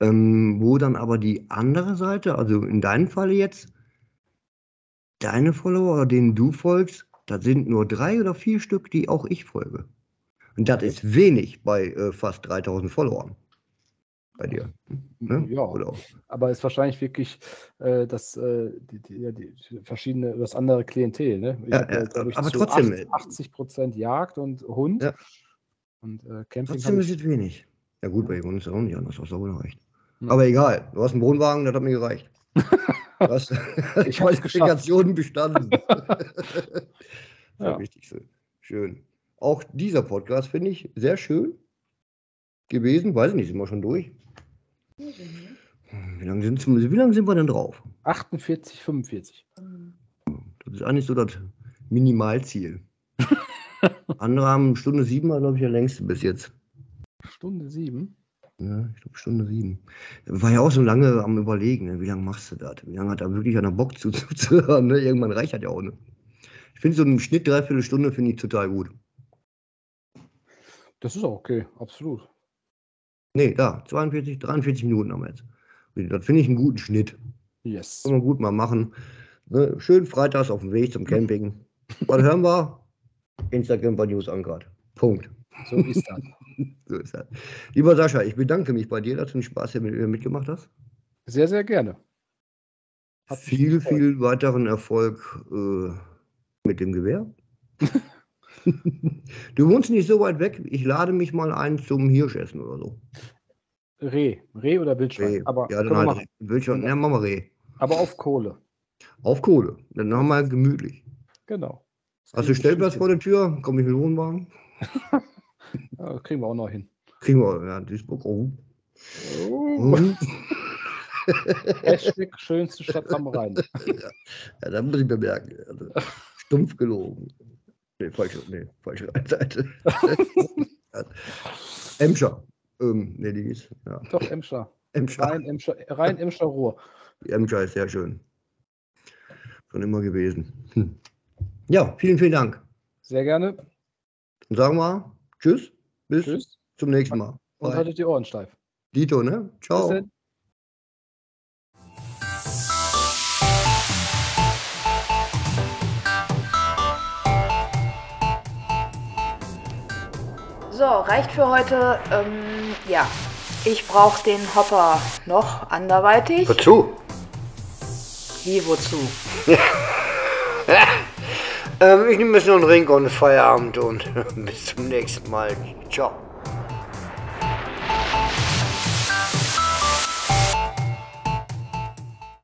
Ähm, wo dann aber die andere Seite, also in deinem Falle jetzt, deine Follower denen du folgst, das sind nur drei oder vier Stück, die auch ich folge. Und das ist wenig bei äh, fast 3000 Followern. Bei dir. Ne?
Ja,
Oder auch.
aber ist wahrscheinlich wirklich äh, das, äh, die, die, die verschiedene, das andere Klientel. Ne?
Ja, ja, aber trotzdem,
80, 80 Prozent Jagd und Hund.
Ja.
Und äh, Camping
Trotzdem ist es wenig. Ja gut, bei uns ist auch nicht anders, hast du auch recht. Aber egal, du hast einen Wohnwagen, das hat mir gereicht. das,
ich habe
Qualifikationen bestanden. das
ja.
richtig schön. schön. Auch dieser Podcast finde ich sehr schön gewesen. Weiß ich nicht, sind wir schon durch? Wie lange sind, wie lange sind wir denn drauf?
48, 45.
Das ist eigentlich so das Minimalziel. Andere haben Stunde sieben, glaube ich, der längste bis jetzt.
Stunde sieben?
Ne? Ich glaube, Stunde sieben. War ja auch so lange am Überlegen, ne? wie lange machst du das? Wie lange hat er wirklich einer Bock zuzuhören? Ne? Irgendwann reicht das ja auch. Ne? Ich finde so einen Schnitt dreiviertel Stunde finde ich total gut.
Das ist auch okay, absolut.
Nee, da, 42, 43 Minuten haben wir jetzt. Das finde ich einen guten Schnitt.
Yes.
Kann man gut mal machen. Ne? Schön freitags auf dem Weg zum Camping. Was hören wir? Instagram bei News Angrat. Punkt.
So ist das.
So ist das. Lieber Sascha, ich bedanke mich bei dir, dass du den Spaß hier mit, äh, mitgemacht hast.
Sehr, sehr gerne. Hat
viel, viel weiteren Erfolg äh, mit dem Gewehr. du wohnst nicht so weit weg. Ich lade mich mal ein zum Hirschessen oder so.
Reh. Reh oder Wildschwein.
Reh.
Aber,
ja, dann halt,
machen.
Schon, ja, machen wir Reh.
aber auf Kohle.
Auf Kohle. Dann haben wir gemütlich.
Genau. Das
Hast du Stellplatz vor der Tür? Komm ich mit dem Wohnwagen?
Ja, das kriegen wir auch noch hin.
Kriegen wir, ja, Duisburg. Oh.
Oh.
Und,
Hashtag schönste Stadt am Rhein.
ja, da muss ich bemerken. Also, stumpf gelogen. Nee, falsche, nee, falsche Seite. Emscher. Ähm, nee, die ist, ja.
Doch, Emscher.
Emscher.
Rein Emscher, rein Emscher Ruhr.
Die Emscher ist sehr schön. Schon immer gewesen. Hm. Ja, vielen, vielen Dank.
Sehr gerne.
Dann sagen wir Tschüss. Bis
Tschüss.
zum nächsten Mal.
Und
Bye.
haltet die Ohren steif.
Dito, ne? Ciao.
So, reicht für heute. Ähm, ja, ich brauche den Hopper noch anderweitig.
Wozu?
Wie, wozu?
Ähm, ich nehme jetzt noch einen Ring und Feierabend und bis zum nächsten Mal. Ciao.